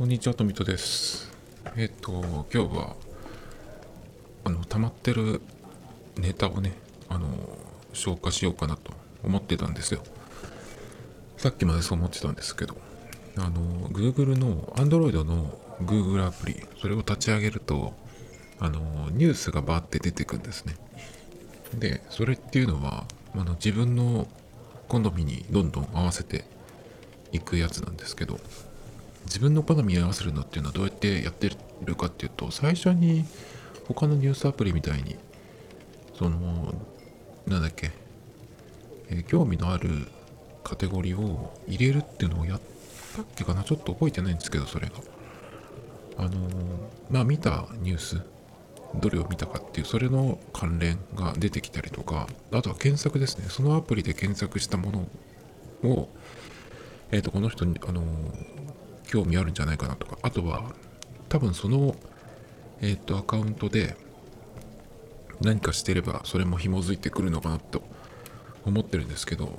こんにちは、とみとです。えっ、と、今日は、あの、溜まってるネタをね、あの、消化しようかなと思ってたんですよ。さっきまでそう思ってたんですけど、あの、Google の、Android の Google アプリ、それを立ち上げると、あの、ニュースがバーって出てくんですね。で、それっていうのは、あの自分の好みにどんどん合わせていくやつなんですけど、自分の好みに合わせるのっていうのはどうやってやってるかっていうと最初に他のニュースアプリみたいにそのなんだっけ、えー興味のあるカテゴリーを入れるっていうのをやったっけかな？ちょっと覚えてないんですけどそれが。あのーまあ見たニュースどれを見たかっていうそれの関連が出てきたりとかあとは検索ですね。そのアプリで検索したものをえっ、とこの人にあのー興味あるんじゃないかなとか。あとは多分そのえっ、とアカウントで何かしてればそれも紐づいてくるのかなと思ってるんですけど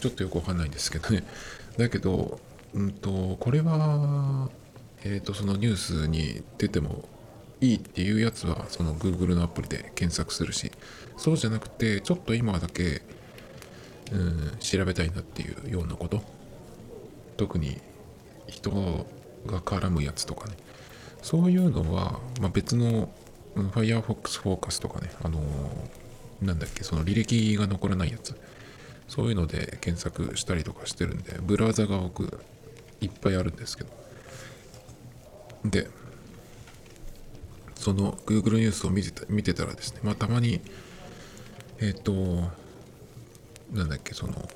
ちょっとよくわかんないんですけどね。だけどうんとこれはえっ、とそのニュースに出てもいいっていうやつはその Google のアプリで検索するしそうじゃなくてちょっと今だけうん調べたいなっていうようなこと特に人が絡むやつとかね。そういうのは、まあ、別の Firefox Focus とかねあのーなんだっけその履歴が残らないやつ。そういうので検索したりとかしてるんでブラウザが僕いっぱいあるんですけど。でその Google ニュースを見てた見てたらですねまあたまにえっ、となんだっけその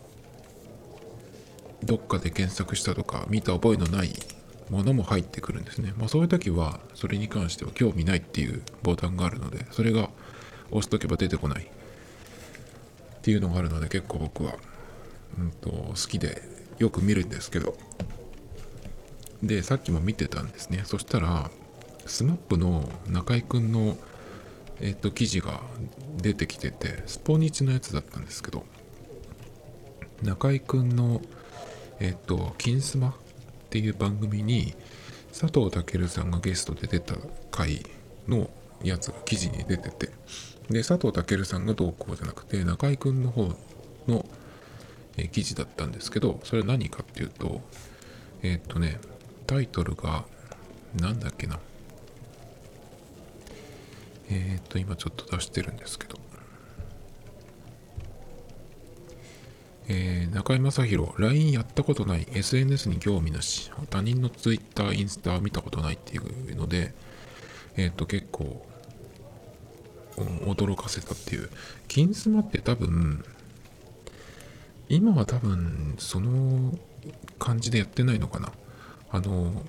どっかで検索したとか見た覚えのないものも入ってくるんですね。まあそういう時はそれに関しては興味ないっていうボタンがあるのでそれが押しとけば出てこないっていうのがあるので結構僕は、うん、と好きでよく見るんですけどでさっきも見てたんですねそしたら SMAP の中居くんのえっと記事が出てきててスポニチのやつだったんですけど中居くんのえっと、金スマっていう番組に佐藤健さんがゲストで出た回のやつが記事に出ててで佐藤健さんがどうこうじゃなくて中居君の方の、え記事だったんですけどそれは何かっていうとえっとねタイトルがなんだっけな。えっと今ちょっと出してるんですけど。えー中居正広 LINE やったことない SNS に興味なし他人の Twitter インスタ見たことないっていうのでえっ、と結構驚かせたっていう。金スマって多分今は多分その感じでやってないのかな。あの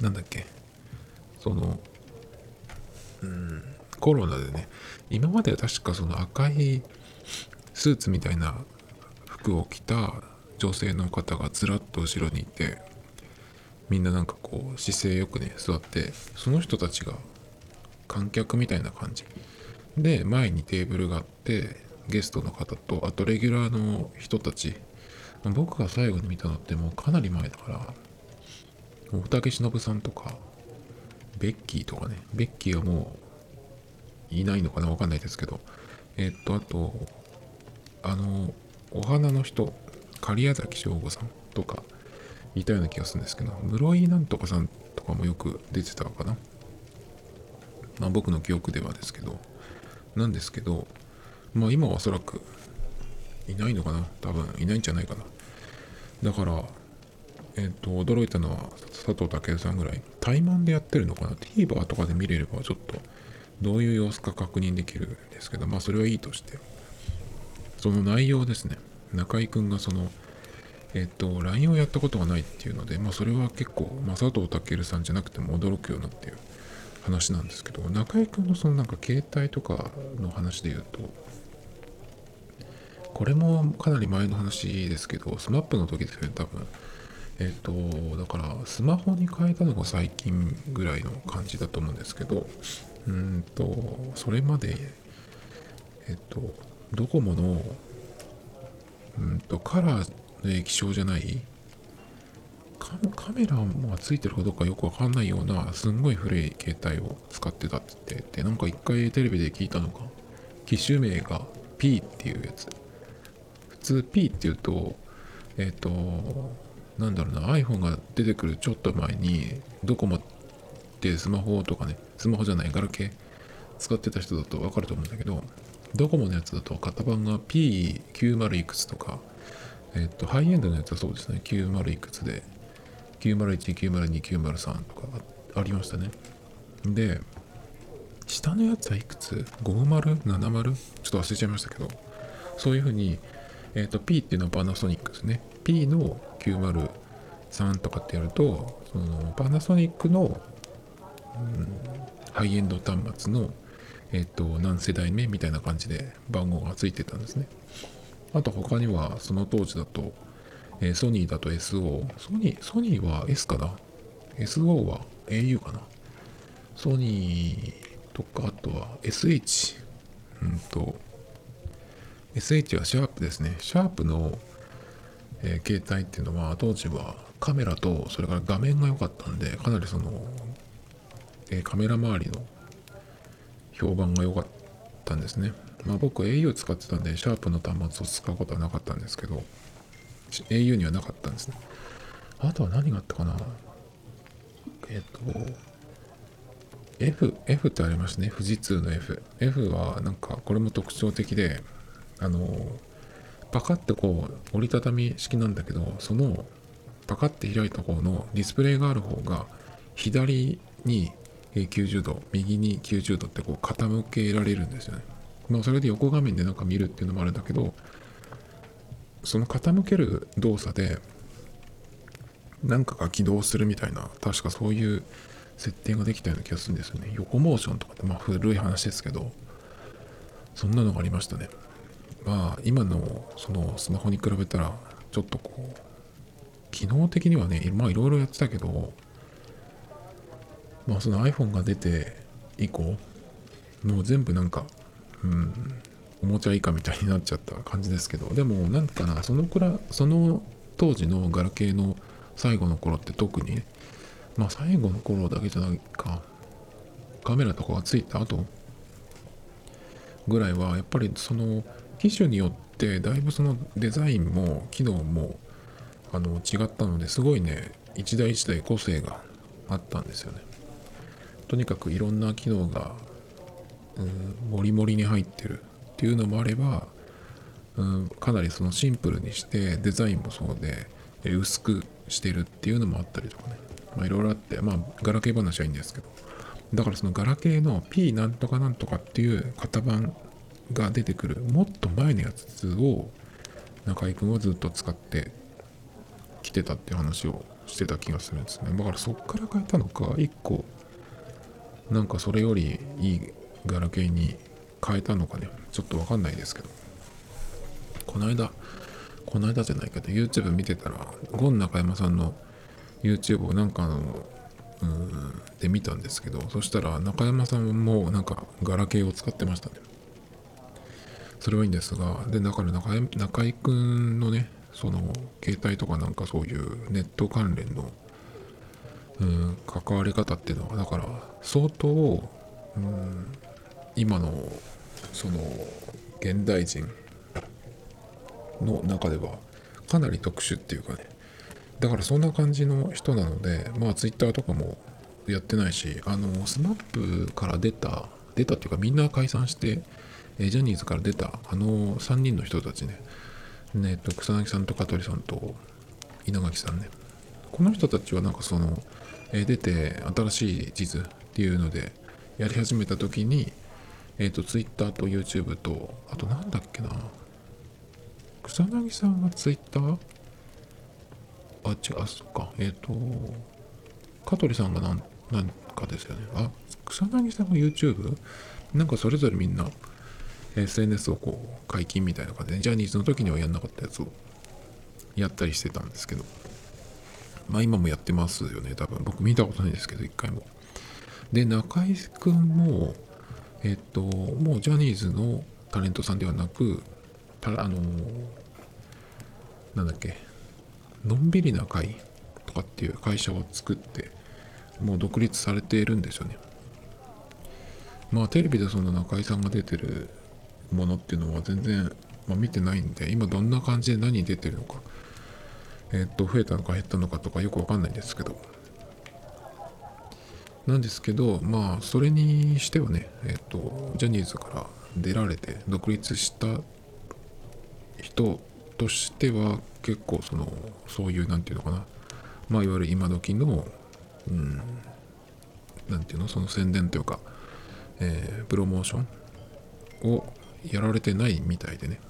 なんだっけ。そのうんコロナでね。今までは確かその赤いスーツみたいな服を着た女性の方がずらっと後ろにいてみんななんかこう姿勢よくね座ってその人たちが観客みたいな感じ。で前にテーブルがあってゲストの方とあとレギュラーの人たち。僕が最後に見たのってもうかなり前だから大竹しのぶさんとかベッキーとかねベッキーはもういないのかなわかんないですけどえっとあとあのお花の人狩矢崎省吾さんとかいたような気がするんですけど室井なんとかさんとかもよく出てたかな？まあ僕の記憶ではですけどなんですけどまあ今はおそらくいないのかな？多分いないんじゃないかな？だからえっ、と驚いたのは佐藤健さんぐらい対マンでやってるのかな？TVer とかで見れればちょっとどういう様子か確認できるんですけどまあそれはいいとして。その内容ですね。中居君がそのえっと LINE をやったことがないっていうのでまあそれは結構、まあ、佐藤健さんじゃなくても驚くようなっていう話なんですけど中居君のそのなんか携帯とかの話で言うとこれもかなり前の話ですけど SMAP の時ですよね多分。えっ、とだからスマホに変えたのが最近ぐらいの感じだと思うんですけどうんとそれまでえっ、とドコモのうんとカラーの液晶じゃないカメラもついてるかどうかよくわかんないようなすんごい古い携帯を使ってたって言ってでなんか一回テレビで聞いたのが機種名が P っていうやつ。普通 P っていうとえっ、となんだろうな iPhone が出てくるちょっと前にドコモってスマホとかねスマホじゃないガラケー使ってた人だとわかると思うんだけどドコモのやつだと型番が P90 いくつとかえっ、とハイエンドのやつはそうですね90いくつで901、902、903とかありましたね。で、下のやつはいくつ ?50?70? ちょっと忘れちゃいましたけど、そういうふうに、えっ、と、P っていうのはパナソニックですね。P の903とかってやると、そのパナソニックの、うん、ハイエンド端末の、えっ、と、何世代目みたいな感じで番号がついてたんですね。あと他には、その当時だと、え、ソニーだと SO。ソニー、ソニーは S かな ?SO は au かな？ソニーとか、あとは SH。うんと、SH はシャープですね。シャープの、えー、携帯っていうのは当時はカメラとそれから画面が良かったんで、かなりその、えー、カメラ周りの評判が良かったんですね。まあ僕 au 使ってたんで、シャープの端末を使うことはなかったんですけど、au にはなかったんですね。あとは何があったかなえっ、と、F、F ってありましたね。富士通の F。F はなんかこれも特徴的で、あの、パカってこう折りたたみ式なんだけど、そのパカって開いた方のディスプレイがある方が左に90度、右に90度ってこう傾けられるんですよね。まあそれで横画面でなんか見るっていうのもあるんだけど、その傾ける動作で何かが起動するみたいな確かそういう設定ができたような気がするんですよね横モーションとかってまあ古い話ですけどそんなのがありましたねまあ今のそのスマホに比べたらちょっとこう機能的にはねまあいろいろやってたけどまあその iPhone が出て以降もう全部なんかうんおもちゃ以下みたいになっちゃった感じですけどでもなんかなそのくらその当時のガラケーの最後の頃って特にまあ最後の頃だけじゃないかカメラとかがついた後ぐらいはやっぱりその機種によってだいぶそのデザインも機能もあの違ったのですごいね一台一台個性があったんですよね。とにかくいろんな機能がうんもりもりに入ってるっていうのもあれば、うん、かなりそのシンプルにしてデザインもそうで薄くしてるっていうのもあったりとかね。まあいろいろあってまあガラケー話はいいんですけど。だからそのガラケーの P なんとかなんとかっていう型番が出てくるもっと前のやつを中居君はずっと使ってきてたって話をしてた気がするんですね。だからそっから変えたのか1個なんかそれよりいいガラケーに変えたのかね。ちょっとわかんないですけど。この間この間じゃないけど YouTube 見てたらゴン中山さんの YouTube をなんかのうんで見たんですけどそしたら中山さんもなんかガラケーを使ってましたね。それはいいんですがでだから中中居君のねその携帯とかなんかそういうネット関連のうん関わり方っていうのはだから相当うん今のその現代人の中ではかなり特殊っていうかね。だからそんな感じの人なのでまあ Twitter とかもやってないしあの SMAP から出た出たっていうかみんな解散してジャニーズから出たあの3人の人たちね。ねと草薙さんと香取さんと稲垣さんね。この人たちはなんかその出て新しい地図っていうのでやり始めた時にえっ、ー、と、Twitter と YouTube と、あとなんだっけな。草薙さんが Twitter? あ、違う、そっか。えっ、ー、と、香取さんがなん、なんかですよね。あ、草薙さんが YouTube? なんかそれぞれみんな SNS をこう解禁みたいな感じで、ジャニーズの時にはやんなかったやつをやったりしてたんですけど、まあ今もやってますよね、多分。僕見たことないですけど、一回も。で、中井くんも、えっと、もうジャニーズのタレントさんではなく、たあの、なんだっけ、のんびりな会とかっていう会社を作ってもう独立されているんですよねまあテレビでその中居さんが出てるものっていうのは全然、まあ、見てないんで今どんな感じで何出てるのかえっと増えたのか減ったのかとかよくわかんないんですけど。なんですけどまあそれにしてはねえっとジャニーズから出られて独立した人としては結構そのそういう何て言うのかな。まあいわゆる今時のうん何て言うのその宣伝というか、えー、プロモーションをやられてないみたいでね。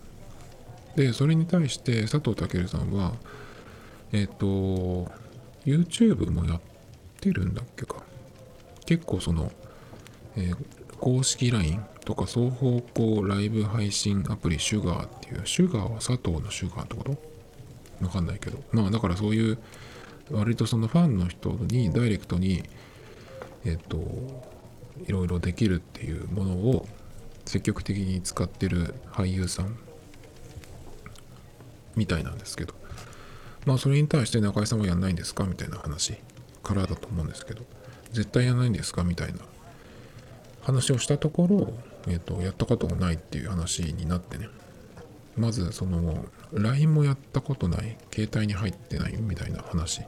でそれに対して佐藤健さんはえっ、ー、と YouTube もやってるんだっけか。結構その、えー、公式 LINE とか双方向ライブ配信アプリシュガーっていうシュガーは佐藤のシュガーってこと？わかんないけど。まあだからそういう割とそのファンの人にダイレクトにえっ、ー、といろいろできるっていうものを積極的に使ってる俳優さんみたいなんですけど。まあそれに対して中井さんはやんないんですかみたいな話。からだと思うんですけど。絶対やらないんですかみたいな。話をしたところ、えっ、ー、と、やったことがないっていう話になってね。まず、その、LINE もやったことない、携帯に入ってないみたいな話。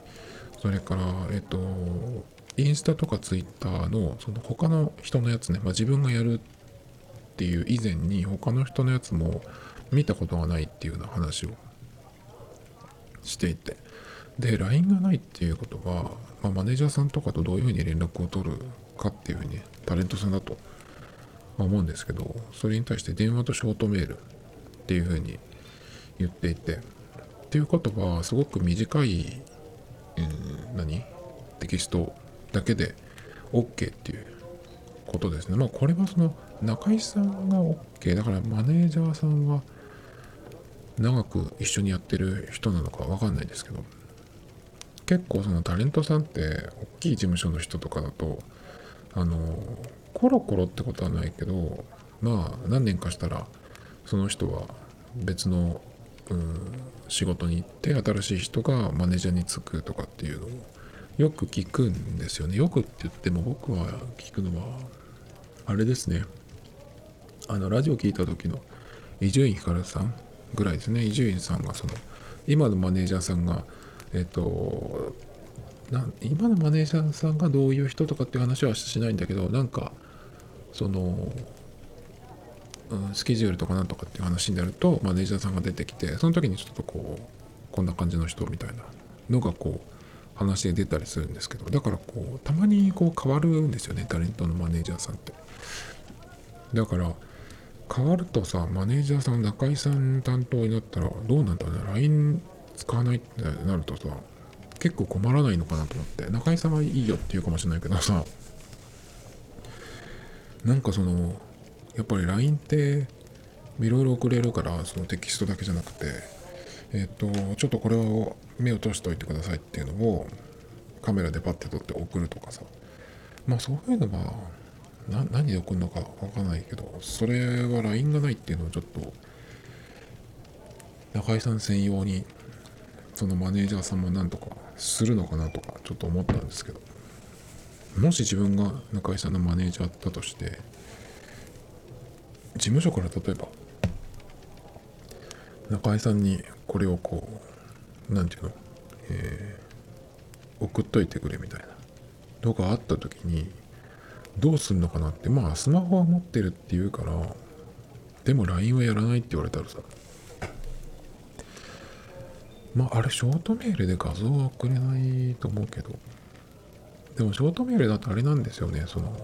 それから、えっ、ー、と、インスタとかツイッターの、その他の人のやつね、まあ、自分がやるっていう以前に、他の人のやつも見たことがないっていうような話をしていて。で、LINE がないっていうことは、まあ、マネージャーさんとかとどういうふうに連絡を取るかっていうふうに、タレントさんだと思うんですけど、それに対して電話とショートメールっていうふうに言っていて、っていうことは、すごく短い、うん、何？テキストだけで OK っていうことですね。まあ、これはその中井さんが OK、だからマネージャーさんは長く一緒にやってる人なのかわかんないですけど、結構そのタレントさんって大きい事務所の人とかだとあのコロコロってことはないけどまあ何年かしたらその人は別の、うん、仕事に行って新しい人がマネージャーに就くとかっていうのをよく聞くんですよね。よくって言っても僕は聞くのはあれですね。あのラジオ聞いた時の伊集院光さんぐらいですね。伊集院さんがその今のマネージャーさんがえっとな今のマネージャーさんがどういう人とかっていう話はしないんだけどなんかその、うん、スケジュールとかなんとかっていう話になるとマネージャーさんが出てきてその時にちょっとこうこんな感じの人みたいなのがこう話で出たりするんですけどだからこうたまにこう変わるんですよね。タレントのマネージャーさんって。だから変わるとさマネージャーさん中居さん担当になったらどうなんだろうね。LINE 使わないってなるとさ結構困らないのかなと思って。中居さんはいいよって言うかもしれないけどさ。なんかそのやっぱり LINE っていろいろ送れるからそのテキストだけじゃなくてえっ、とちょっとこれを目を通しておいてくださいっていうのをカメラでパッて撮って送るとかさ。まあそういうのはな何で送るのかわかんないけどそれは LINE がないっていうのをちょっと中居さん専用にそのマネージャーさんもなんとかするのかなとかちょっと思ったんですけど。もし自分が中居さんのマネージャーだとして事務所から例えば中居さんにこれをこう何て言うの、えー、送っといてくれみたいな。のがあった時にどうすんのかなって。まあスマホは持ってるって言うからでも LINE はやらないって言われたらさ。まあ、あれ、ショートメールで画像は送れないと思うけど、でもショートメールだとあれなんですよね、その、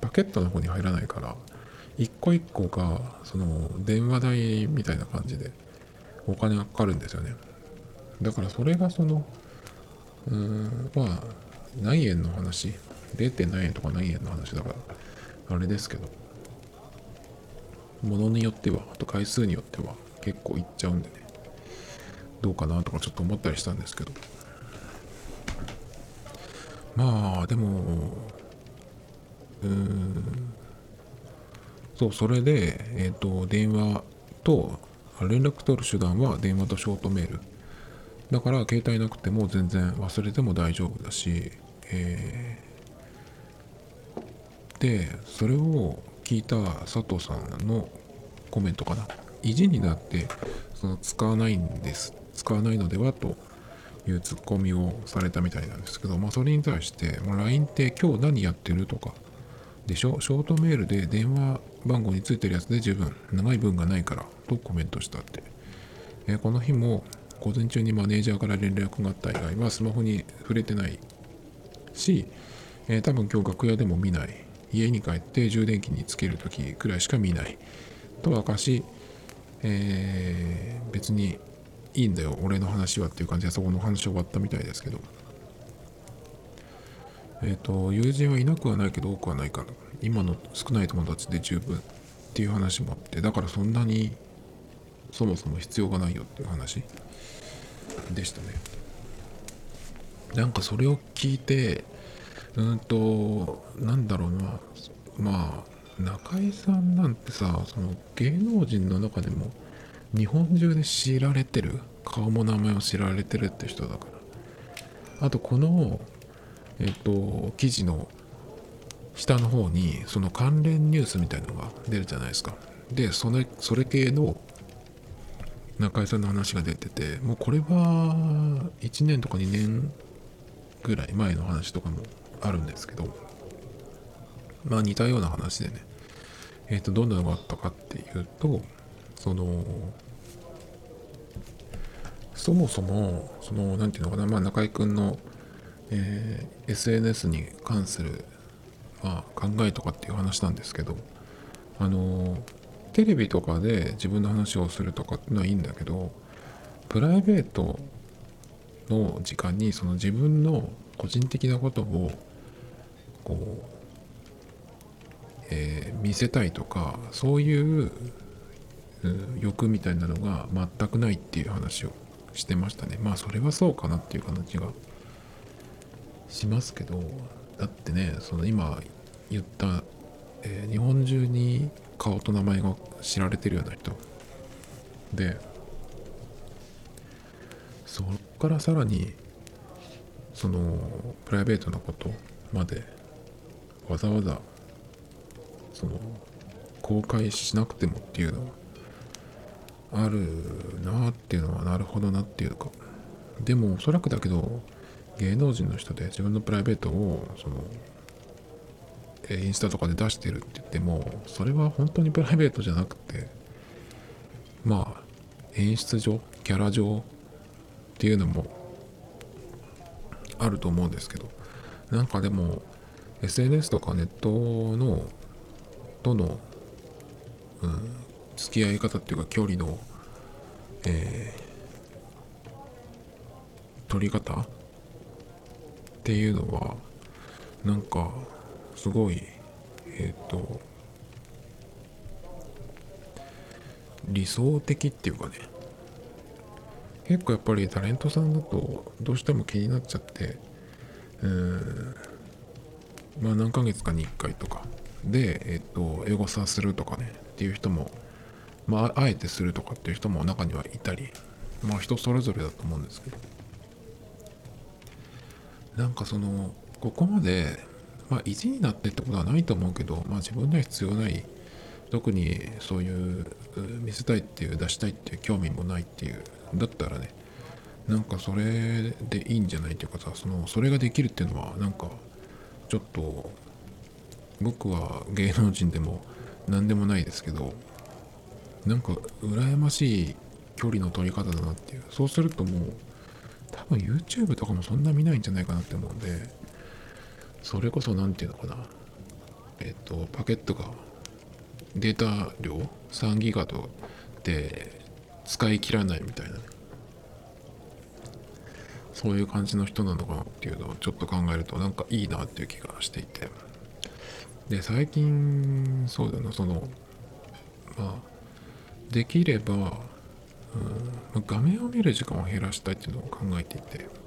パケットの方に入らないから、一個一個が、その、電話代みたいな感じで、お金がかかるんですよね。だからそれがその、うーん、まあ、何円の話、0. 何円とか何円の話だから、あれですけど、ものによっては、あと回数によっては結構いっちゃうんでね。どうかなとかちょっと思ったりしたんですけどまあでもうーんそうそれでえっ、ー、と電話と連絡取る手段は電話とショートメールだから携帯なくても全然忘れても大丈夫だし、えーでそれを聞いた佐藤さんのコメントかな。意地になってその使わないんです。使わないのではというツッコミをされたみたいなんですけど、まあ、それに対して、もう LINE って今日何やってるとか。でしょ？ショートメールで電話番号についてるやつで十分長い文がないからとコメントしたって、えこの日も午前中にマネージャーから連絡があった以外はスマホに触れてないし、えー多分今日楽屋でも見ない。家に帰って充電器につける時くらいしか見ない。と明かし、えー別にいいんだよ俺の話はっていう感じでそこの話終わったみたいですけど。えっ、と友人はいなくはないけど多くはないから今の少ない友達で十分っていう話もあってだからそんなにそもそも必要がないよっていう話でしたね。なんかそれを聞いてうんとなんだろうな。まあ中居さんなんてさその芸能人の中でも日本中で知られてる顔も名前を知られてるって人だから。あとこのえっと記事の下の方にその関連ニュースみたいのが出るじゃないですか。でそれそれ系の中居さんの話が出ててもうこれは1年とか2年ぐらい前の話とかもあるんですけどまあ似たような話でねえっ、とどんなのがあったかっていうとそのそもそもそのなんていうのかな、まあ、中居君の、えー SNS に関する、まあ、考えとかっていう話なんですけどあのテレビとかで自分の話をするとかっていうのはいいんだけどプライベートの時間にその自分の個人的なことをこう、えー見せたいとかそういううん欲みたいなのが全くないっていう話をしてましたね。まあそれはそうかなっていう感じがしますけどだってねその今言った、えー日本中に顔と名前が知られてるような人。でそっからさらにそのプライベートなことまでわざわざその公開しなくてもっていうのはあるなっていうのはなるほどなっていうか。でもおそらくだけど芸能人の人で自分のプライベートをそのインスタとかで出してるって言ってもそれは本当にプライベートじゃなくてまあ演出上キャラ上っていうのもあると思うんですけど。なんかでも SNS とかネットのとの、うん、付き合い方っていうか距離の、えー取り方？っていうのはなんかすごいえっ、と理想的っていうかね。結構やっぱりタレントさんだとどうしても気になっちゃってうんまあ何ヶ月かに1回とか。でえっ、とエゴサするとかね。っていう人もまああえてするとかっていう人も中にはいたり。まあ人それぞれだと思うんですけど。なんかそのここまでまあ意地になってってことはないと思うけどまあ自分には必要ない。特にそういう見せたいっていう出したいっていう興味もないっていう。だったらねなんかそれでいいんじゃないっていうかさそのそれができるっていうのはなんかちょっと僕は芸能人でも何でもないですけどなんか羨ましい距離の取り方だなっていう。そうするともう多分 YouTube とかもそんな見ないんじゃないかなって思うんでそれこそ何て言うのかな。えっ、とパケットがデータ量3ギガとで使い切らないみたいな。ねそういう感じの人なのかなっていうのをちょっと考えるとなんかいいなっていう気がしていて。で最近そうだなそのまあできれば、うんま画面を見る時間を減らしたいっていうのを考えていて。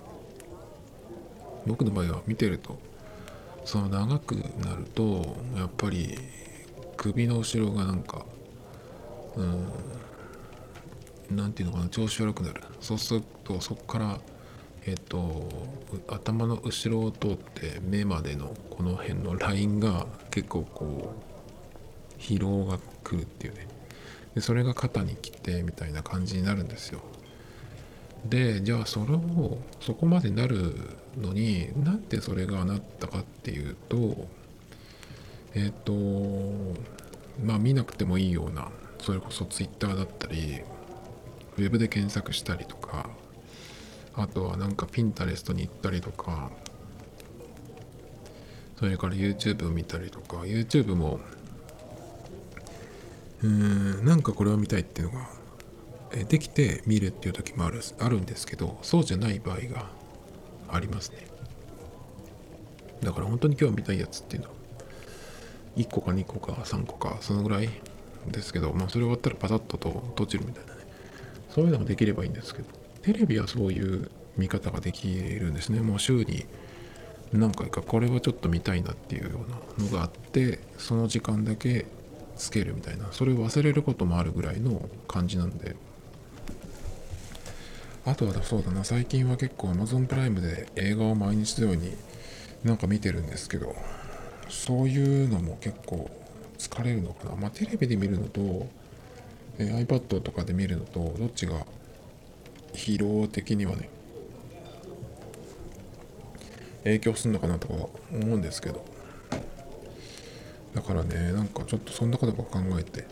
僕の場合は見てるとその長くなるとやっぱり首の後ろがなんかうん何て言うのかな調子悪くなる。そうするとそこからえっ、と頭の後ろを通って目までのこの辺のラインが結構こう疲労が来るっていうね。でそれが肩に来てみたいな感じになるんですよ。でじゃあそれをそこまでなるのになんでそれがなったかっていうとえっ、とまあ見なくてもいいようなそれこそ Twitter だったりウェブで検索したりとかあとはなんか Pinterest に行ったりとかそれから YouTube を見たりとか YouTube もうーんなんかこれを見たいっていうのができて見るっていう時もあるあるんですけどそうじゃない場合がありますね。だから本当に今日見たいやつっていうのは1個か2個か3個かそのぐらいですけどまあそれ終わったらパタッとと閉じるみたいなね。そういうのができればいいんですけど。テレビはそういう見方ができるんですね。もう週に何回か。これはちょっと見たいなっていうようなのがあってその時間だけつけるみたいな。それを忘れることもあるぐらいの感じなんで。あとはそうだな。最近は結構 Amazon プライムで映画を毎日のようになんか見てるんですけどそういうのも結構疲れるのかな。まあテレビで見るのと、え iPad とかで見るのとどっちが疲労的にはね影響するのかなとか思うんですけど。だからねなんかちょっとそんなことば考えて。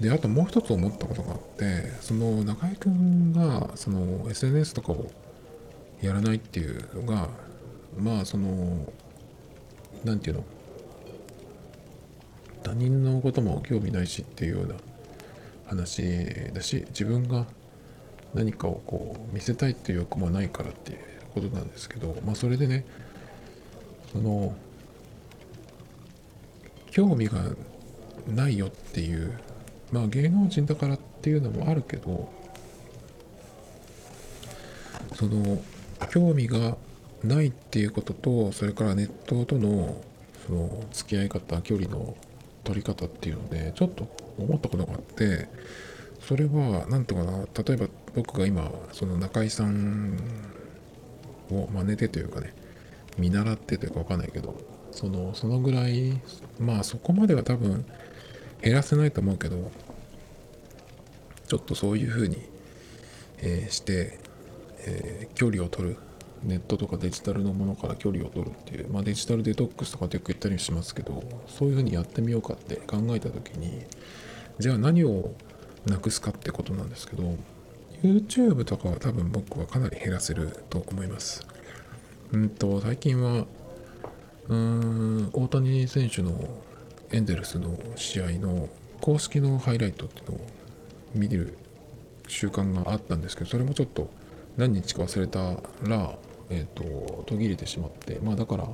であともう一つ思ったことがあってその中居君がその SNS とかをやらないっていうのがまあそのなんていうの他人のことも興味ないしっていうような話だし自分が何かをこう見せたいっていう欲もないからっていうことなんですけどまあそれでねその興味がないよっていうまあ芸能人だからっていうのもあるけどその興味がないっていうこととそれからネットとのその付き合い方距離の取り方っていうのでちょっと思ったことがあってそれは何とかな例えば僕が今その中居さんを真似てというかね見習ってというか分かんないけどそのそのぐらいまあそこまでは多分減らせないと思うけどちょっとそういうふうに、えーして、えー距離を取るネットとかデジタルのものから距離を取るっていう、まあ、デジタルデトックスとかってよく言ったりしますけどそういうふうにやってみようかって考えた時にじゃあ何をなくすかってことなんですけど YouTube とかは多分僕はかなり減らせると思います。うんと最近はうーん大谷選手のエンゼルスの試合の公式のハイライトっていうのを見る習慣があったんですけどそれもちょっと何日か忘れたら、えっと途切れてしまってまあだから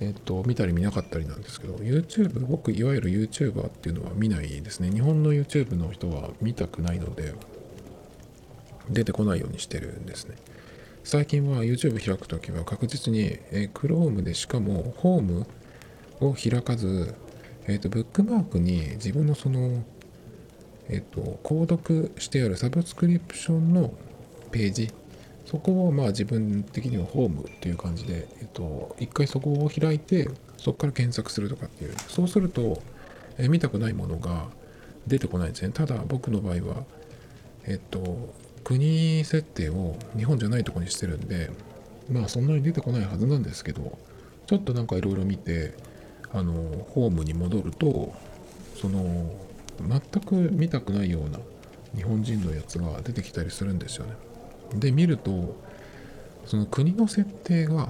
えっと見たり見なかったりなんですけど YouTube 僕いわゆる YouTuber っていうのは見ないですね。日本の YouTube の人は見たくないので出てこないようにしてるんですね。最近は YouTube 開くときは確実に、えー Chrome でしかもホームを開かず、えーとブックマークに自分のそのえっ、と購読してあるサブスクリプションのページそこをまあ自分的にはホームっていう感じで、えっと、一回そこを開いてそこから検索するとかっていうそうすると、え見たくないものが出てこないんですねただ僕の場合はえっと国設定を日本じゃないとこにしてるんでまあそんなに出てこないはずなんですけどちょっとなんかいろいろ見てあのホームに戻るとその全く見たくないような日本人のやつが出てきたりするんですよね。で見るとその国の設定が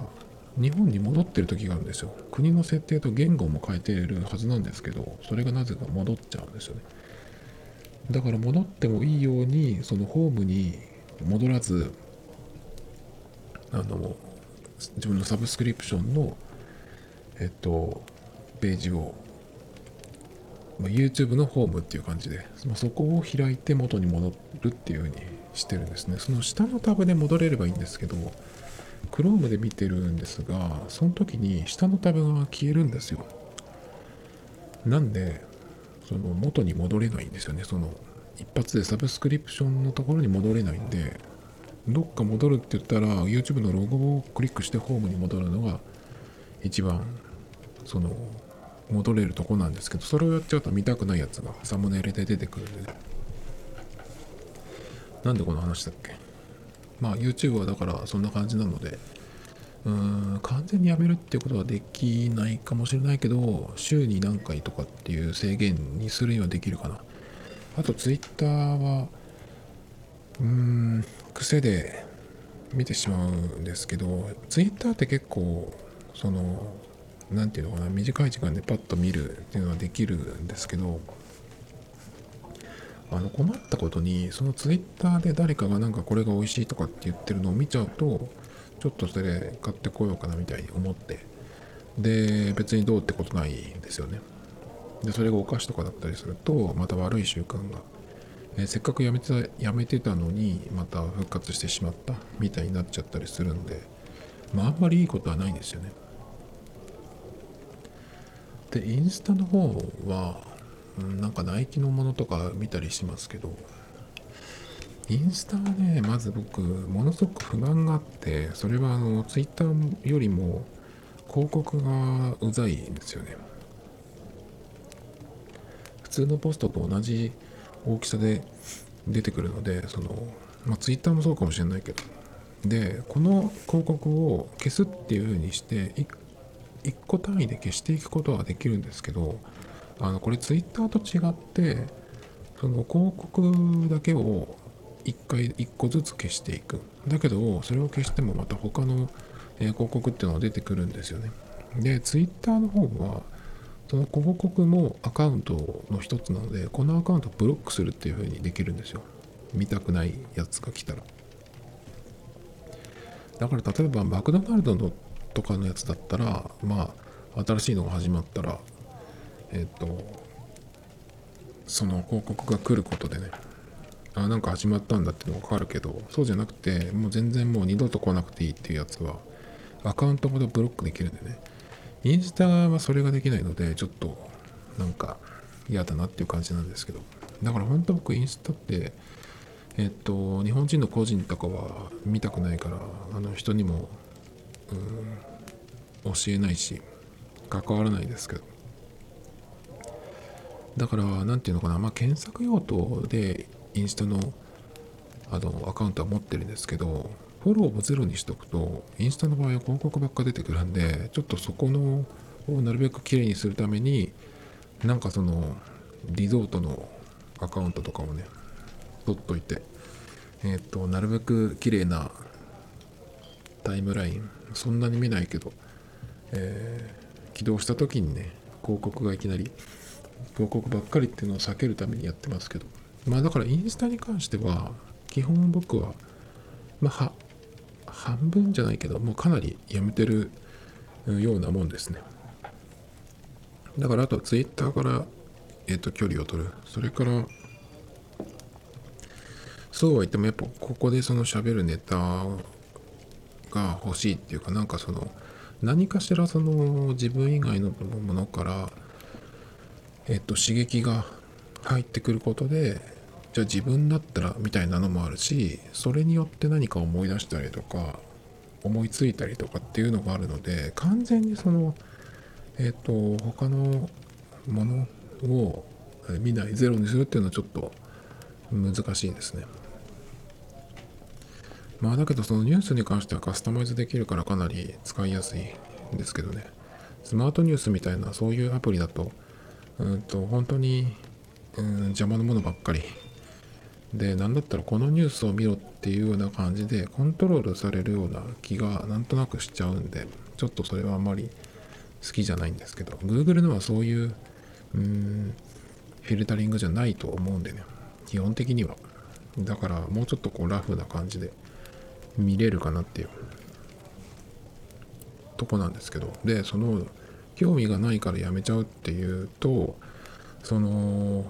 日本に戻ってる時があるんですよ。国の設定と言語も変えてるはずなんですけどそれがなぜか戻っちゃうんですよね。だから戻ってもいいようにそのホームに戻らずあの自分のサブスクリプションのえっとページを YouTube のホームっていう感じで、まあそこを開いて元に戻るっていう風にしてるんですね。その下のタブで戻れればいいんですけど、Chrome で見てるんですが、その時に下のタブが消えるんですよ。なんで、その元に戻れないんですよね。その一発でサブスクリプションのところに戻れないんでどっか戻るって言ったら YouTube のロゴをクリックしてホームに戻るのが一番その戻れるとこなんですけどそれをやっちゃうと見たくないやつがサムネイルで出てくるんでねなんでこの話だっけ？まあ YouTube はだからそんな感じなので。うーん完全にやめるってことはできないかもしれないけど週に何回とかっていう制限にするにはできるかな。あと Twitter はうーん癖で見てしまうんですけど Twitter って結構その何て言うのかな短い時間でパッと見るっていうのはできるんですけどあの困ったことにそのツイッターで誰かがなんかこれが美味しいとかって言ってるのを見ちゃうとちょっとそれ買ってこようかなみたいに思って。で別にどうってことないんですよね。でそれがお菓子とかだったりするとまた悪い習慣が、えーせっかくやめてやめてたのにまた復活してしまったみたいになっちゃったりするんでまああんまりいいことはないんですよね。でインスタの方はうんなんかナイキのものとか見たりしますけどインスタはねまず僕ものすごく不満があってそれはあのツイッターよりも広告がうざいんですよね。普通のポストと同じ大きさで出てくるのでそのまあツイッターもそうかもしれないけど。でこの広告を消すっていう風にして1個単位で消していくことはできるんですけどあのこれツイッターと違ってその広告だけを1回1個ずつ消していく。だけどそれを消してもまた他の、広告っていうのが出てくるんですよね。でツイッターの方はその広告もアカウントの一つなのでこのアカウントをブロックするっていう風にできるんですよ。見たくないやつが来たら。だから例えばマクドナルドのとかのやつだったらまあ新しいのが始まったらえっ、とその広告が来ることでねあなんか始まったんだっていうのが分かるけどそうじゃなくてもう全然もう二度と来なくていいっていうやつはアカウントごとブロックできるんでね。インスタはそれができないのでちょっとなんか嫌だなっていう感じなんですけど。だから本当僕インスタってえっと日本人の個人とかは見たくないからあの人にもうん教えないし関わらないですけど。だから何ていうのかなまあ検索用途でインスタのあのアカウントは持ってるんですけどフォローをゼロにしとくとインスタの場合は広告ばっか出てくるんでちょっとそこのをなるべく綺麗にするためになんかそのリゾートのアカウントとかをね取っといてえっ、となるべく綺麗なタイムラインそんなに見ないけど、えー起動した時にね広告がいきなり広告ばっかりっていうのを避けるためにやってますけど。まあだからインスタに関しては基本僕はまあは半分じゃないけどもうかなりやめてるようなもんですね。だからあとはツイッターから、えっと距離を取る。それからそうは言ってもやっぱここでその喋るネタが欲しいっていうかなんかその何かしらその自分以外のものからえっと刺激が入ってくることでじゃあ自分だったらみたいなのもあるしそれによって何か思い出したりとか思いついたりとかっていうのがあるので完全にそのえっと他のものを見ないゼロにするっていうのはちょっと難しいですね。まあだけどそのニュースに関してはカスタマイズできるからかなり使いやすいんですけどね。スマートニュースみたいなそういうアプリだと、うんと本当に、うん、邪魔なものばっかり。で、なんだったらこのニュースを見ろっていうような感じでコントロールされるような気がなんとなくしちゃうんで、ちょっとそれはあんまり好きじゃないんですけど、Google のはそういう、うん、フィルタリングじゃないと思うんでね、基本的には。だからもうちょっとこうラフな感じで見れるかなっていうとこなんですけどでその興味がないからやめちゃうっていうとその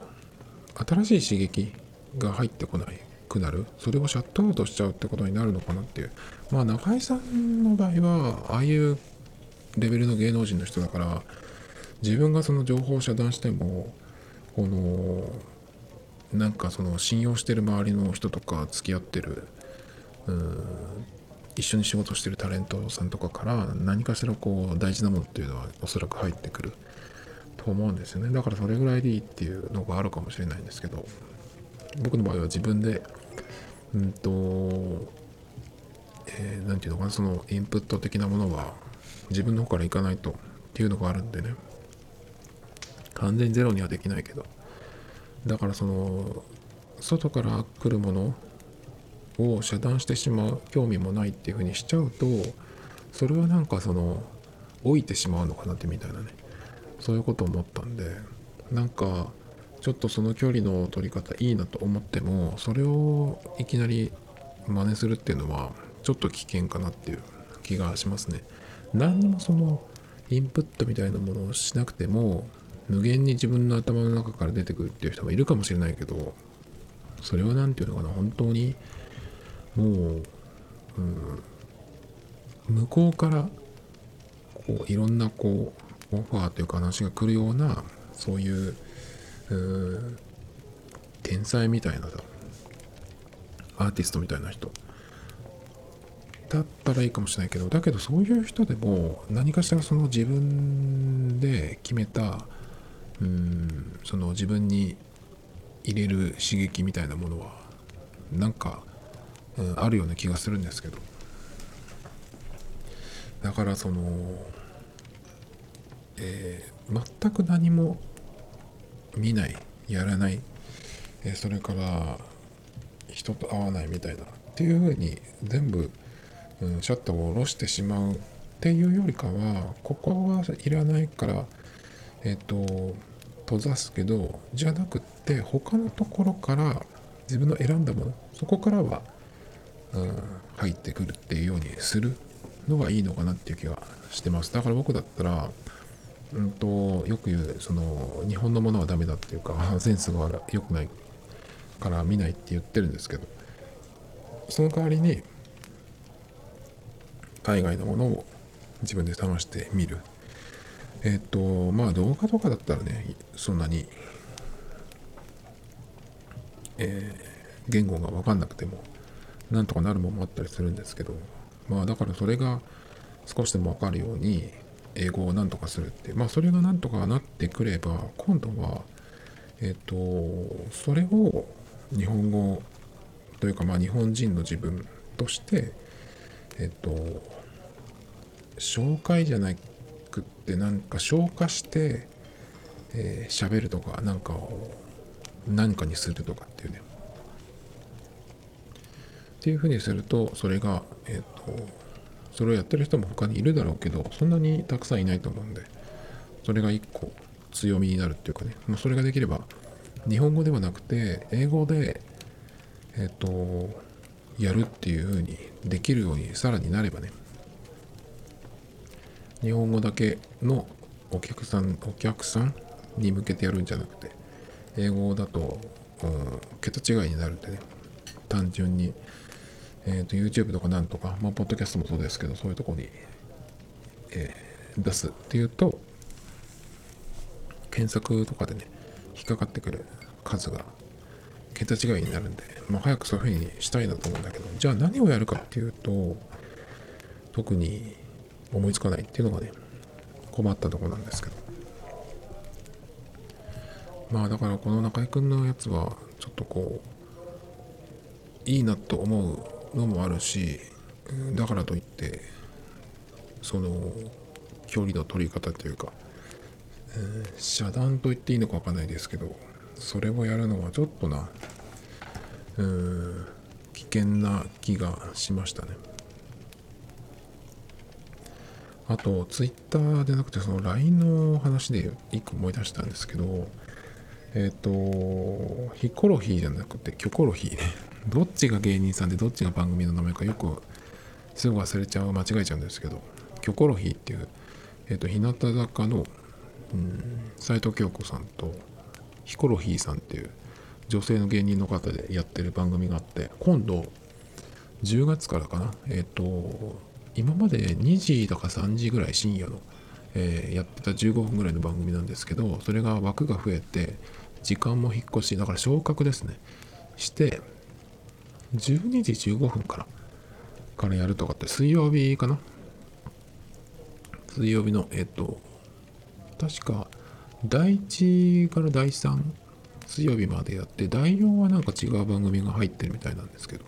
新しい刺激が入ってこないくなる。それをシャットアウトしちゃうってことになるのかなっていう。まあ中居さんの場合はああいうレベルの芸能人の人だから自分がその情報を遮断してもこのなんかその信用してる周りの人とか付き合ってるうん一緒に仕事してるタレントさんとかから何かしらこう大事なものっていうのはおそらく入ってくると思うんですよね。だからそれぐらいでいいっていうのがあるかもしれないんですけど僕の場合は自分でうんとえー、て言うのかなそのインプット的なものは自分の方からいかないとっていうのがあるんでね。完全ゼロにはできないけど。だからその外から来るものを遮断してしまう興味もないっていうふうにしちゃうとそれはなんかその老いてしまうのかなってみたいなねそういうことを思ったんでなんかちょっとその距離の取り方いいなと思ってもそれをいきなり真似するっていうのはちょっと危険かなっていう気がしますね。何にもそのインプットみたいなものをしなくても無限に自分の頭の中から出てくるっていう人もいるかもしれないけどそれは何て言うのかな本当にもう、うん、向こうからこういろんなこうオファーというか話が来るようなそういうう天才みたいなさアーティストみたいな人。だったらいいかもしれないけどだけどそういう人でも何かしらその自分で決めたうんその自分に入れる刺激みたいなものはなんかうん、あるような気がするんですけど。だからその、えー、全く何も見ないやらない、えー、それから人と会わないみたいなっていうふうに全部、うん、シャッターを下ろしてしまうっていうよりかはここはいらないからえっ、ー、と閉ざすけどじゃなくって他のところから自分の選んだものそこからはうん、入ってくるっていうようにするのがいいのかなっていう気がしてます。だから僕だったら、うんと、よく言う、その、日本のものはダメだっていうか、センスが良くないから見ないって言ってるんですけど、その代わりに、海外のものを自分で試してみる。えっ、と、まあ動画とかだったらね、そんなに、えー、言語がわかんなくても、なんとかなるもんもあったりするんですけどまあだからそれが少しでもわかるように英語をなんとかするってまあそれがなんとかなってくれば今度はえっ、とそれを日本語というかまあ日本人の自分としてえっ、と紹介じゃなくってなんか消化して喋、えー、るとかなんかを何かにするとかっていうね。っていうふうにするとそれがえっ、とそれをやってる人も他にいるだろうけどそんなにたくさんいないと思うんでそれが一個強みになるっていうかね、まあ、それができれば日本語ではなくて英語でえっ、とやるっていうふうにできるようにさらになればね。日本語だけのお客さんお客さんに向けてやるんじゃなくて英語だと、うん、桁違いになるんでね。単純にえーと、YouTube とかなんとか、まあ、ポッドキャストもそうですけど、そういうとこに、えー、出すっていうと、検索とかでね、引っかかってくる数が桁違いになるんで、まあ、早くそういうふうにしたいなと思うんだけど、じゃあ何をやるかっていうと、特に思いつかないっていうのがね、困ったとこなんですけど。まあだからこの中居君のやつは、ちょっとこう、いいなと思うのもあるしだからといってその距離の取り方というか、えー、遮断と言っていいのか分かんないですけどそれをやるのはちょっとなうん危険な気がしましたね。あとツイッターでなくてその LINE の話で一個思い出したんですけどえっ、ー、とヒコロヒーじゃなくてキョコロヒーね。どっちが芸人さんでどっちが番組の名前かよくすぐ忘れちゃう間違えちゃうんですけどキョコロヒーっていう、えっ、ー、と日向坂の斎藤京子さんとヒコロヒーさんっていう女性の芸人の方でやってる番組があって今度10月からかなえっ、ー、と今まで2時とか3時ぐらい深夜の、えー、やってた15分ぐらいの番組なんですけどそれが枠が増えて時間も引っ越しだから昇格ですね。して12時15分からからやるとかって水曜日かな？水曜日のえっと確か第1から第3水曜日までやって第4はなんか違う番組が入ってるみたいなんですけど。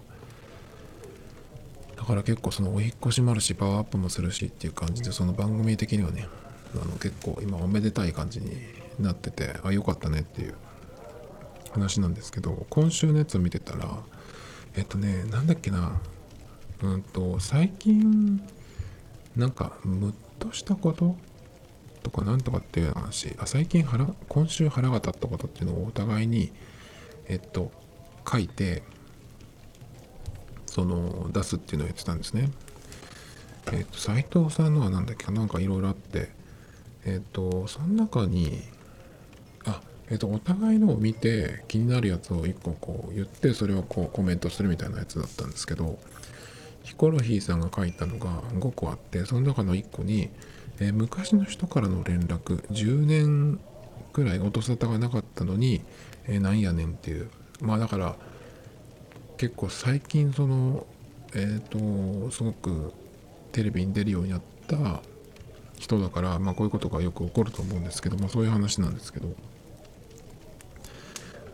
だから結構そのお引越しもあるしパワーアップもするしっていう感じでその番組的にはねあの結構今おめでたい感じになっててあ良かったねっていう話なんですけど今週のやつを見てたらえっとねなんだっけな。うんと最近なんかムッとしたこととかなんとかっていう話。あ最近腹今週腹が立ったことっていうのをお互いにえっと書いてその出すっていうのをやってたんですね。えっと斎藤さんのは何だっけなんかいろいろあって。えっとその中にえっとお互いのを見て気になるやつを一個こう言ってそれをこうコメントするみたいなやつだったんですけどヒコロヒーさんが書いたのが5個あってその中の1個に、えー昔の人からの連絡10年くらい音沙汰がなかったのに、えーなんやねんっていう。まあだから結構最近そのえっ、とすごくテレビに出るようになった人だから、まあ、こういうことがよく起こると思うんですけど、まあ、そういう話なんですけど。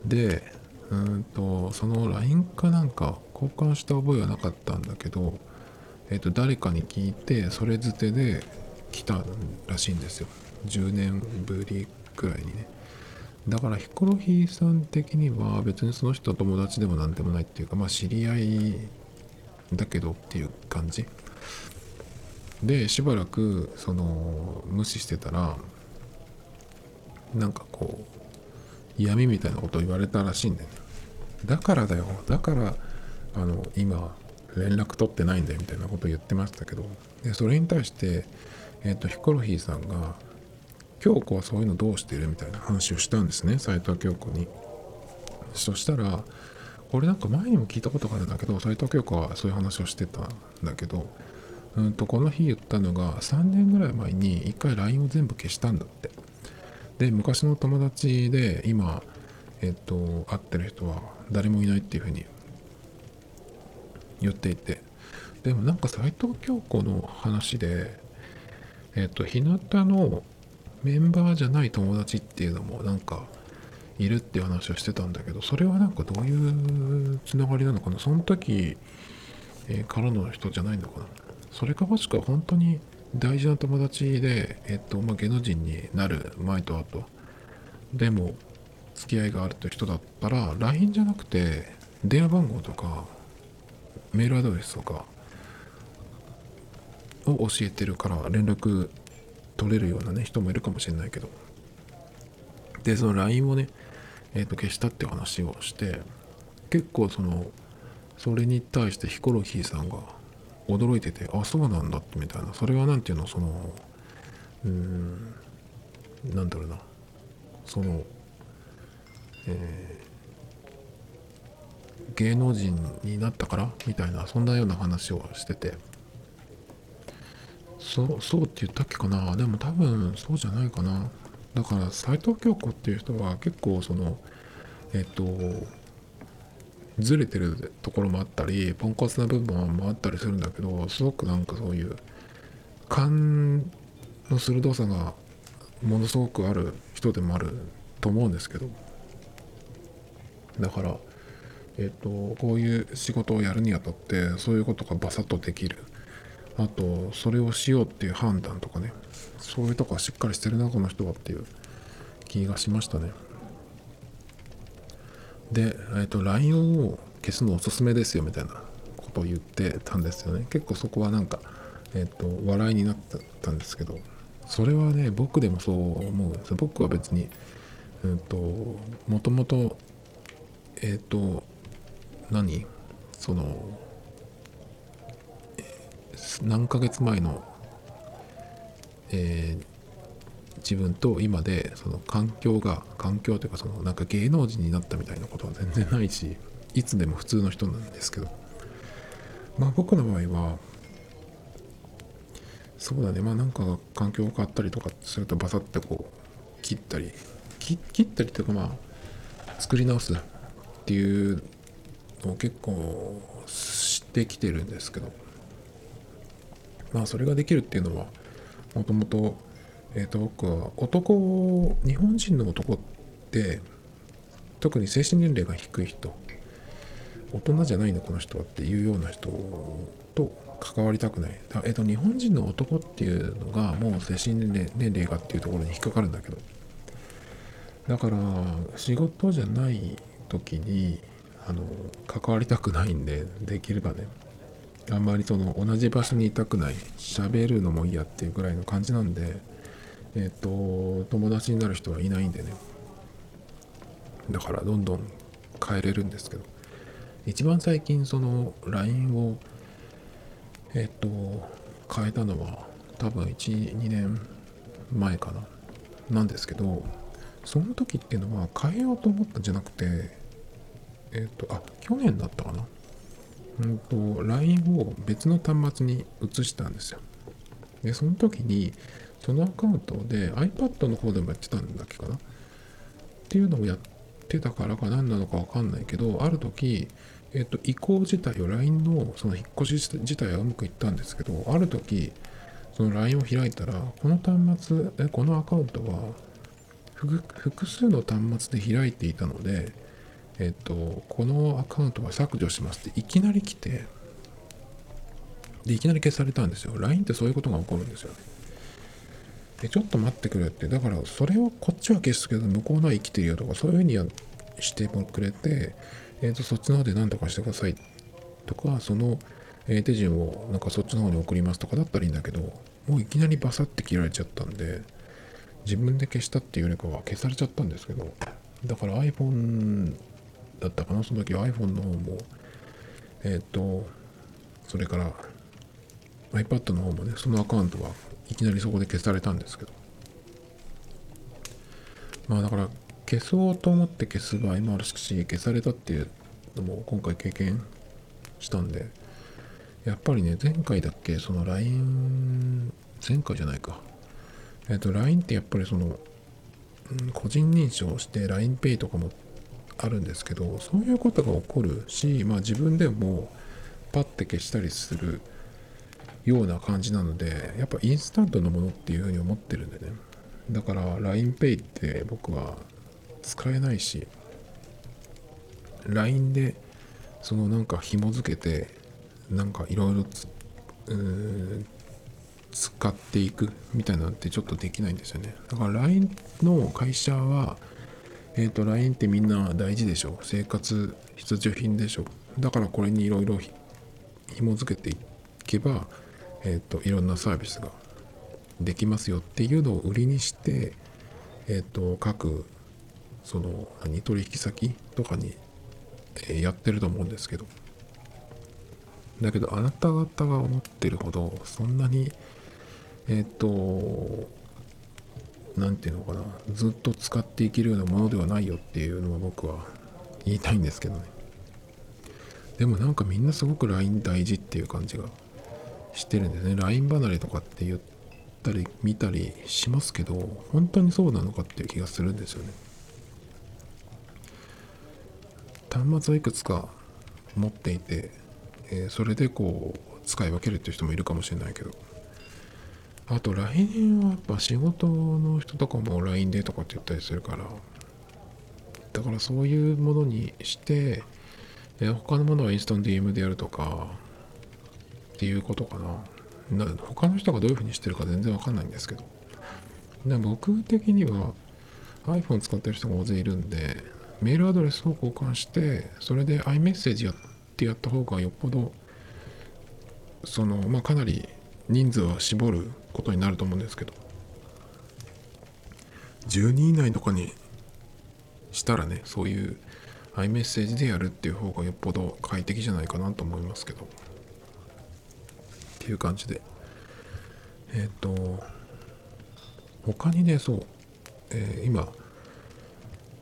でうんとその LINE かなんか交換した覚えはなかったんだけど、えっと誰かに聞いてそれづてで来たらしいんですよ。10年ぶりくらいにね。だからヒコロヒーさん的には別にその人友達でも何でもないっていうかまあ知り合いだけどっていう感じ。でしばらくその無視してたらなんかこう嫌味みたいなことを言われたらしいんだよ。ねだからだよ。だからあの今連絡取ってないんだよみたいなことを言ってましたけど。でそれに対して、えっとヒコロヒーさんが「京子はそういうのどうしてる?」みたいな話をしたんですね。斎藤京子に。そしたら俺なんか前にも聞いたことがあるんだけど斎藤京子はそういう話をしてたんだけどうんとこの日言ったのが3年ぐらい前に1回 LINE を全部消したんだって。で昔の友達で今えっと会ってる人は誰もいないっていうふうに言っていて。でもなんか斎藤京子の話でえっと日向のメンバーじゃない友達っていうのもなんかいるっていう話をしてたんだけどそれはなんかどういうつながりなのかな。その時、えーからの人じゃないのかな。それかもしくは本当に大事な友達で、えっとまあ、芸能人になる前と後。でも付き合いがあるという人だったら LINE じゃなくて電話番号とかメールアドレスとかを教えてるから連絡取れるようなね人もいるかもしれないけど。でその LINE をね、えーと消したって話をして結構そのそれに対してヒコロヒーさんが驚いててあそうなんだってみたいな。それは何ていうのそのうーんなんだろうな。そのえー芸能人になったから？みたいなそんなような話をしてて。そうそうって言ったっけかな？でも多分そうじゃないかな。だから斎藤京子っていう人は結構そのえっとずれてるところもあったりポンコツな部分もあったりするんだけどすごくなんかそういう勘の鋭さがものすごくある人でもあると思うんですけど。だからえっとこういう仕事をやるにあたってそういうことがバサッとできる。あとそれをしようっていう判断とかね。そういうとこはしっかりしてるなこの人はっていう気がしましたね。で、えっと LINE を消すのおすすめですよみたいなことを言ってたんですよね。結構そこはなんか、えっと笑いになったんですけどそれはね僕でもそう思うんですよ。僕は別にうんともともとえっ、と何？その何ヶ月前の、えー自分と今でその環境が環境というかそのなんか芸能人になったみたいなことは全然ないしいつでも普通の人なんですけど。まあ僕の場合はそうだね。まあなんか環境が変わったりとかするとバサッてこう切ったり切切ったりというかまあ作り直すっていうのを結構してきてるんですけど。まあそれができるっていうのはもともとえっ、と僕は男日本人の男って特に精神年齢が低い人大人じゃないのこの人はっていうような人と関わりたくない。えっ、と、日本人の男っていうのがもう精神年齢年齢がっていうところに引っかかるんだけど。だから、仕事じゃない時に、あの、関わりたくないんで、できればね、あんまりその同じ場所にいたくない、喋るのも嫌っていうぐらいの感じなんで、えっ、と、友達になる人はいないんでね。だからどんどん変えれるんですけど。一番最近その LINE をえっと変えたのは多分12年前かななんですけどその時っていうのは変えようと思ったんじゃなくてえっとあ去年だったかなうんと LINE を別の端末に移したんですよでその時にそのアカウントで iPad の方でもやってたんだっけかなっていうのをやってたからか何なのか分かんないけどある時えっと、移行自体を LINE のその引っ越し自体はうまくいったんですけど、ある時、その LINE を開いたら、この端末、えこのアカウントは複数の端末で開いていたので、えっと、このアカウントは削除しますっていきなり来て、で、いきなり消されたんですよ。LINE ってそういうことが起こるんですよね。で、ちょっと待ってくれって、だからそれをこっちは消すけど、向こうのは生きてるよとか、そういうふうにやしてくれて、えー、とそっちの方で何とかしてくださいとか、その、え手順をなんかそっちの方に送りますとかだったらいいんだけど、もういきなりバサって切られちゃったんで、自分で消したっていうよりかは消されちゃったんですけど、だから iPhone だったかな、その時 iPhone の方も、えっ、ー、と、それから iPad の方もね、そのアカウントはいきなりそこで消されたんですけど。まあだから消そうと思って消す場合もあるし消されたっていうのも今回経験したんでやっぱりね前回だっけその LINE 前回じゃないかえっ、と LINE ってやっぱりその、個人認証して LINEPay とかもあるんですけどそういうことが起こるしまあ自分でもパッて消したりするような感じなのでやっぱインスタントのものっていうふうに思ってるんでね。だから LINEPay って僕は使えないし LINE でそのなんか紐付けてなんかいろいろ使っていくみたいなのってちょっとできないんですよね。だから LINE の会社はえっ、ー、と LINE ってみんな大事でしょ。生活必需品でしょ。だからこれにいろいろ紐付けていけばえっ、ー、といろんなサービスができますよっていうのを売りにしてえっ、ー、と各その何取引先とかに、えやってると思うんですけど。だけどあなた方が思ってるほどそんなにえっ、と何て言うのかなずっと使っていけるようなものではないよっていうのは僕は言いたいんですけどね。でもなんかみんなすごく LINE 大事っていう感じがしてるんですね。LINE 離れとかって言ったり見たりしますけど本当にそうなのかっていう気がするんですよね。端末はいくつか持っていて、えー、それでこう使い分けるっていう人もいるかもしれないけど。あと LINE はやっぱ仕事の人とかも LINE でとかって言ったりするから。だからそういうものにして、え、他のものはインスタント DM でやるとかっていうことかな。な他の人がどういうふうにしてるか全然わかんないんですけど。僕的には iPhone 使ってる人が大勢いるんでメールアドレスを交換してそれで iMessage やってやった方がよっぽどそのまあかなり人数は絞ることになると思うんですけど。10人以内とかにしたらねそういう iMessage でやるっていう方がよっぽど快適じゃないかなと思いますけど。っていう感じで。えっ、ー、と他にねそう、えー、今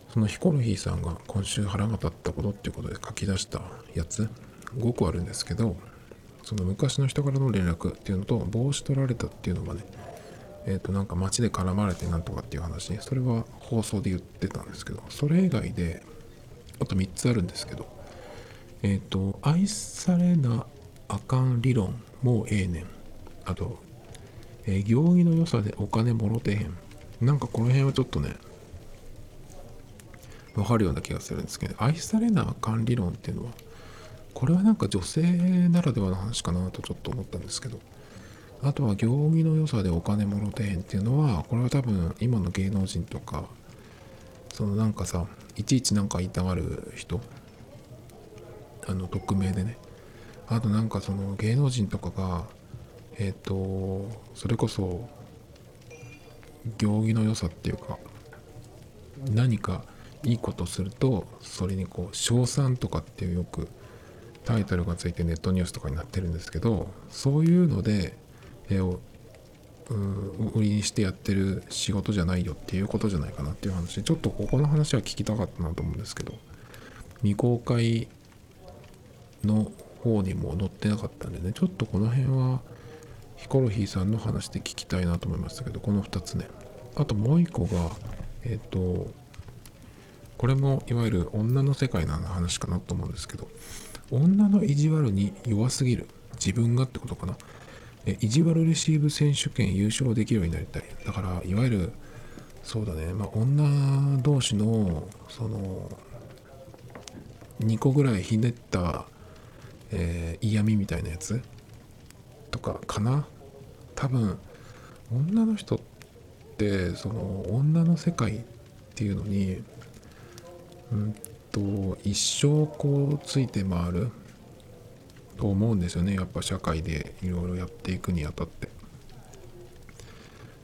そのヒコロヒーさんが今週腹が立ったことっていうことで書き出したやつ5個あるんですけどその昔の人からの連絡っていうのと帽子取られたっていうのがねえっ、ー、となんか街で絡まれてなんとかっていう話それは放送で言ってたんですけどそれ以外であと3つあるんですけどえっ、と愛されなあかん理論もうええねん。あと、えー行儀の良さでお金もろてへん。なんかこの辺はちょっとねわかるような気がするんですけど愛されなあかん理論っていうのはこれはなんか女性ならではの話かなとちょっと思ったんですけどあとは行儀の良さでお金もろてへんっていうのはこれは多分今の芸能人とかそのなんかさいちいちなんか言いたがる人あの匿名でねあとなんかその芸能人とかがえっ、とそれこそ行儀の良さっていうか何かいいことするとそれにこう称賛とかっていうよくタイトルがついてネットニュースとかになってるんですけどそういうので絵を売りにしてやってる仕事じゃないよっていうことじゃないかなっていう話ちょっとここの話は聞きたかったなと思うんですけど未公開の方にも載ってなかったんでねちょっとこの辺はヒコロヒーさんの話で聞きたいなと思いましたけどこの2つね。あともう一個がえっ、とこれもいわゆる女の世界の話かなと思うんですけど女の意地悪に弱すぎる自分がってことかな。え意地悪レシーブ選手権優勝できるようになりたい。だからいわゆるそうだね。まあ女同士のその2個ぐらいひねった、えー嫌味みたいなやつとかかな。多分女の人ってその女の世界っていうのにうんと一生こうついて回ると思うんですよね。やっぱ社会でいろいろやっていくにあたって。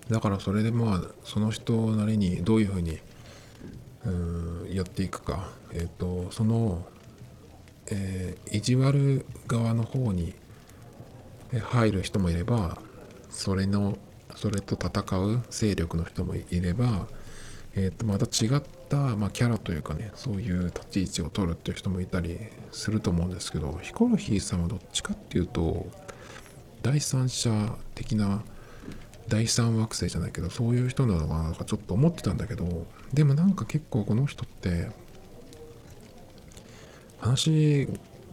だからそれでまあその人なりにどういうふうにうんやっていくか。えっ、とその、えー意地悪側の方に入る人もいればそれのそれと戦う勢力の人もいれば、えーとまた違った、まあ、キャラというかねそういう立ち位置を取るっていう人もいたりすると思うんですけどヒコロヒーさんはどっちかっていうと第三者的な第三惑星じゃないけどそういう人なのかなとかちょっと思ってたんだけどでもなんか結構この人って話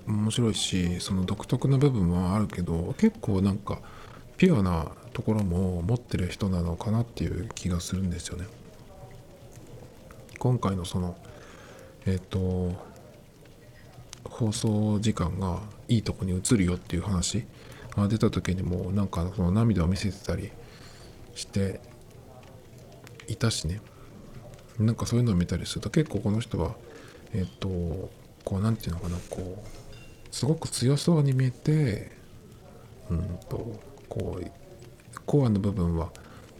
面白いしその独特な部分はあるけど結構なんかピュアなところも持ってる人なのかなっていう気がするんですよね。今回のそのえっ、と放送時間がいいとこに移るよっていう話が出た時にもなんかその涙を見せてたりしていたしねなんかそういうのを見たりすると結構この人はえっ、とこうなんていうのかなこうすごく強そうに見えてうんとこうコアの部分は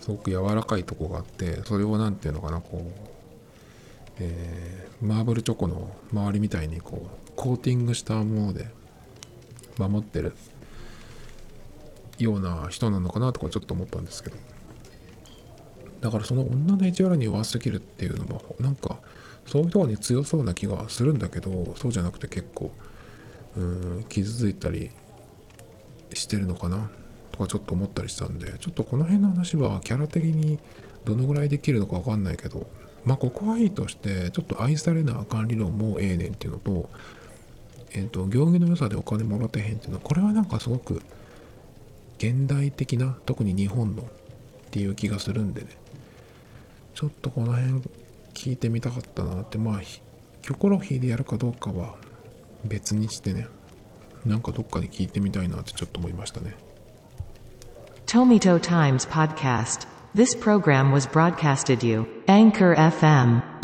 すごく柔らかいとこがあってそれをなんていうのかなこう、えーマーブルチョコの周りみたいにこうコーティングしたもので守ってるような人なのかなとかちょっと思ったんですけど。だからその女の意地悪に弱すぎるっていうのもなんかそういうところに強そうな気がするんだけどそうじゃなくて結構うん傷ついたりしてるのかなとかちょっと思ったりしたんでちょっとこの辺の話はキャラ的にどのぐらいできるのか分かんないけどまあここはいいとしてちょっと愛されなあかん理論もええねんっていうのとえっ、と行儀の良さでお金もらってへんっていうのはこれはなんかすごく現代的な特に日本のっていう気がするんでね。ちょっとこの辺聞いてみたかったなってまあキョコロヒーでやるかどうかは別にしてねなんかどっかで聞いてみたいなってちょっと思いましたね Tomito Times Podcast. This program was broadcasted you, Anchor FM.